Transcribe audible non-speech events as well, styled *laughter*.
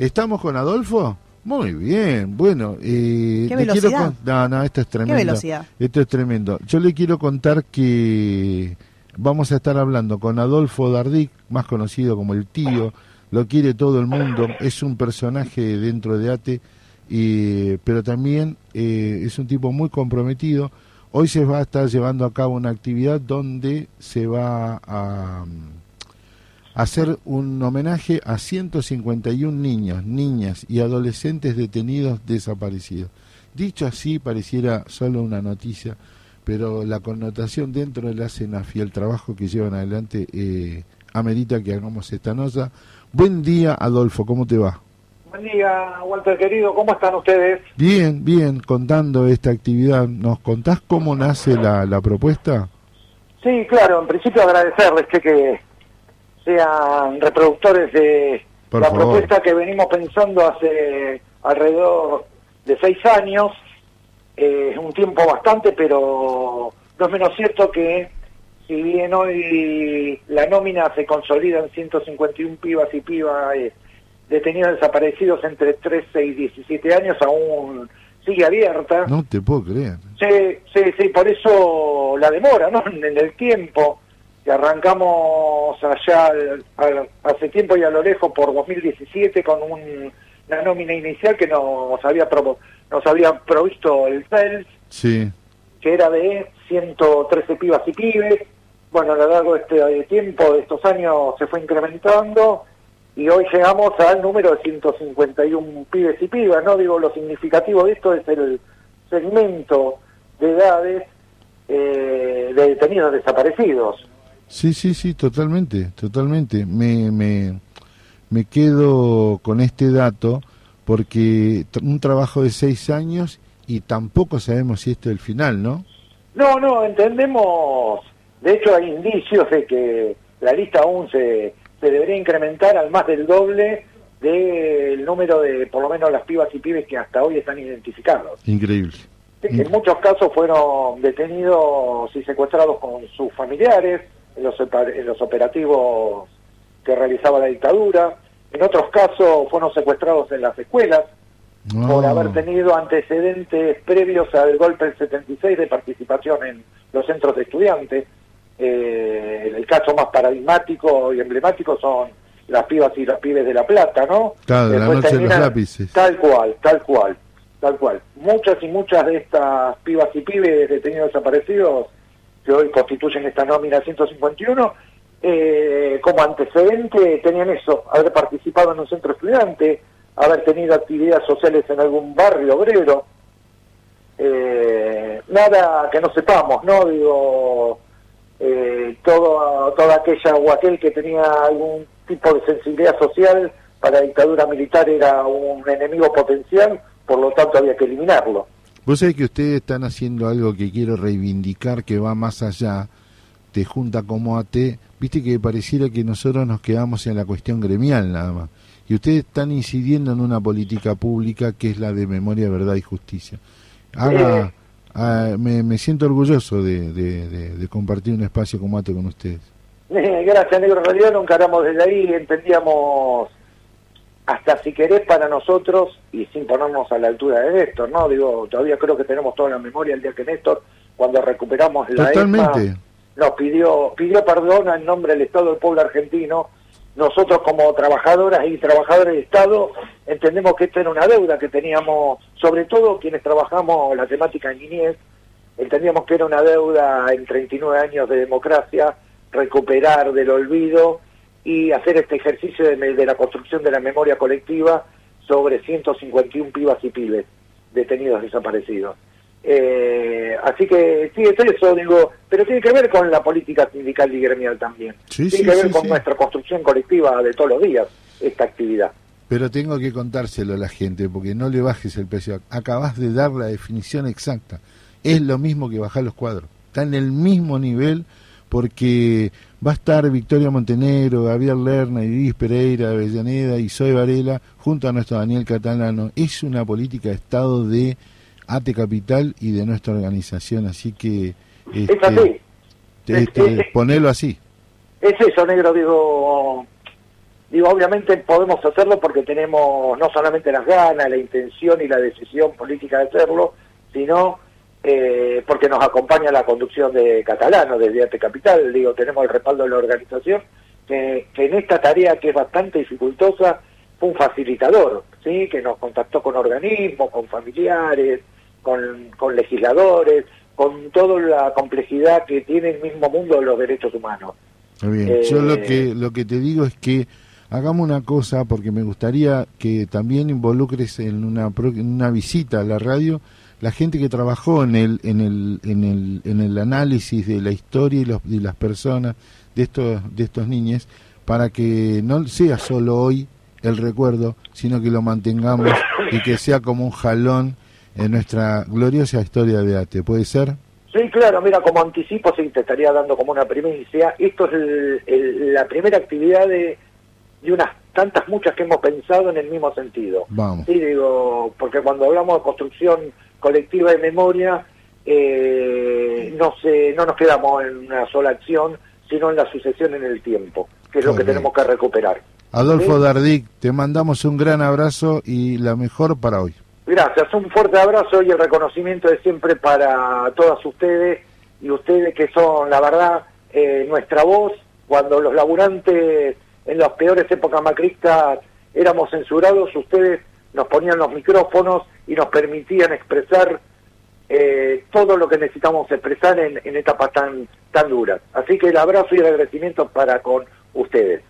¿Estamos con Adolfo? Muy bien, bueno. Eh, ¿Qué quiero velocidad? con- No, no, esto es tremendo. velocidad? Esto es tremendo. Yo le quiero contar que vamos a estar hablando con Adolfo Dardic, más conocido como el tío. Lo quiere todo el mundo. Es un personaje dentro de ATE, y, pero también eh, es un tipo muy comprometido. Hoy se va a estar llevando a cabo una actividad donde se va a hacer un homenaje a 151 niños, niñas y adolescentes detenidos desaparecidos. Dicho así, pareciera solo una noticia, pero la connotación dentro de la CENAF y el trabajo que llevan adelante eh, amerita que hagamos esta nota. Buen día, Adolfo, ¿cómo te va? Buen día, Walter querido, ¿cómo están ustedes? Bien, bien, contando esta actividad. ¿Nos contás cómo nace la, la propuesta? Sí, claro, en principio agradecerles que sean reproductores de Por la favor. propuesta que venimos pensando hace alrededor de seis años. Eh, Es un tiempo bastante, pero no es menos cierto que si bien hoy la nómina se consolida en 151 pibas y pibas eh, detenidos desaparecidos entre 13 y 17 años, aún sigue abierta. No te puedo creer. Sí, sí, sí, por eso la demora, ¿no? En el tiempo que arrancamos allá al- hace tiempo y a lo lejos por 2017 con un- una nómina inicial que nos había nos había provisto el CELS, Sí, que era de 113 pibas y pibes. Bueno, a lo largo de este tiempo, de estos años, se fue incrementando y hoy llegamos al número de 151 pibes y pibas, ¿no? Digo, lo significativo de esto es el segmento de edades eh, de detenidos desaparecidos. Sí, sí, sí, totalmente, totalmente. Me, me, me quedo con este dato porque un trabajo de seis años y tampoco sabemos si esto es el final, ¿no? No, no, entendemos, de hecho hay indicios de que la lista aún se, se debería incrementar al más del doble del número de, por lo menos, las pibas y pibes que hasta hoy están identificados. Increíble. En muchos casos fueron detenidos y secuestrados con sus familiares en los, en los operativos que realizaba la dictadura. En otros casos fueron secuestrados en las escuelas por No. haber tenido antecedentes previos al golpe del 76 de participación en los centros de estudiantes. Eh, el caso más paradigmático y emblemático son las pibas y los pibes de La Plata, ¿no? Claro, de la Después noche de los terminan- lápices. Tal cual, tal cual, tal cual. Muchas y muchas de estas pibas y pibes detenidos desaparecidos que hoy constituyen esta nómina 151, eh, como antecedente tenían eso, haber participado en un centro estudiante, haber tenido actividades sociales en algún barrio obrero, eh, nada que no sepamos, ¿no? Digo, eh, todo, toda aquella o aquel que tenía algún tipo de sensibilidad social para la dictadura militar era un enemigo potencial, por lo tanto había que eliminarlo. Vos sabés que ustedes están haciendo algo que quiero reivindicar que va más allá, te junta como AT, viste que pareciera que nosotros nos quedamos en la cuestión gremial nada más. Y ustedes están incidiendo en una política pública que es la de memoria, verdad y justicia. Haga, Eh. ah, me, me siento orgulloso de, de- de- de compartir un espacio como AT con ustedes. Eh, *laughs* Gracias, negro. En realidad no encaramos desde ahí, entendíamos hasta si querés para nosotros y sin ponernos a la altura de Néstor, ¿no? Digo, todavía creo que tenemos toda la memoria el día que Néstor, cuando recuperamos la Totalmente. ESMA, nos pidió, pidió perdón en nombre del Estado del pueblo argentino. Nosotros como trabajadoras y trabajadores del Estado entendemos que esta era una deuda que teníamos, sobre todo quienes trabajamos la temática en niñez, entendíamos que era una deuda en 39 años de democracia, recuperar del olvido y hacer este ejercicio de, de la construcción de la memoria colectiva sobre 151 pibas y pibes detenidos desaparecidos. Eh, así que sí, es eso, digo, pero tiene que ver con la política sindical y gremial también. Sí, tiene sí, que ver sí, con nuestra construcción colectiva de todos los días, esta actividad. Pero tengo que contárselo a la gente, porque no le bajes el precio. Acabas de dar la definición exacta. Es lo mismo que bajar los cuadros. Está en el mismo nivel, porque va a estar Victoria Montenegro, Gabriel Lerna, Iris Pereira, Avellaneda y Zoe Varela, junto a nuestro Daniel Catalano. Es una política de Estado de ATE Capital y de nuestra organización, así que es este, así. este, Es- es- ponelo así. Es eso, negro, digo, Digo, obviamente podemos hacerlo porque tenemos no solamente las ganas, la intención y la decisión política de hacerlo, sino eh, porque nos acompaña la conducción de Catalano desde Arte Capital, digo, tenemos el respaldo de la organización, que, en esta tarea que es bastante dificultosa fue un facilitador, ¿sí? que nos contactó con organismos, con familiares, con, con legisladores, con toda la complejidad que tiene el mismo mundo de los derechos humanos. bien. Yo lo eh, que, lo que te digo es que hagamos una cosa, porque me gustaría que también involucres en una, en una visita a la radio la gente que trabajó en el, en el, en el, en el análisis de la historia y, los, de las personas de estos, de estos niños, para que no sea solo hoy el recuerdo, sino que lo mantengamos y que sea como un jalón en nuestra gloriosa historia de ATE. ¿Puede ser? Sí, claro, mira, como anticipo, sí, te estaría dando como una primicia. Esto es la primera actividad de, de unas tantas muchas que hemos pensado en el mismo sentido. Vamos. Sí, digo, porque cuando hablamos de construcción colectiva de memoria, eh, no, se, no nos quedamos en una sola acción, sino en la sucesión en el tiempo, que es lo que tenemos que recuperar. Adolfo Dardic, te mandamos un gran abrazo y la mejor para hoy. Gracias, un fuerte abrazo y el reconocimiento de siempre para todas ustedes y ustedes que son, la verdad, eh, nuestra voz cuando los laburantes en las peores épocas macristas éramos censurados, ustedes nos ponían los micrófonos y nos permitían expresar eh, todo lo que necesitamos expresar en, en etapas tan, tan duras. Así que el abrazo y el agradecimiento para con ustedes.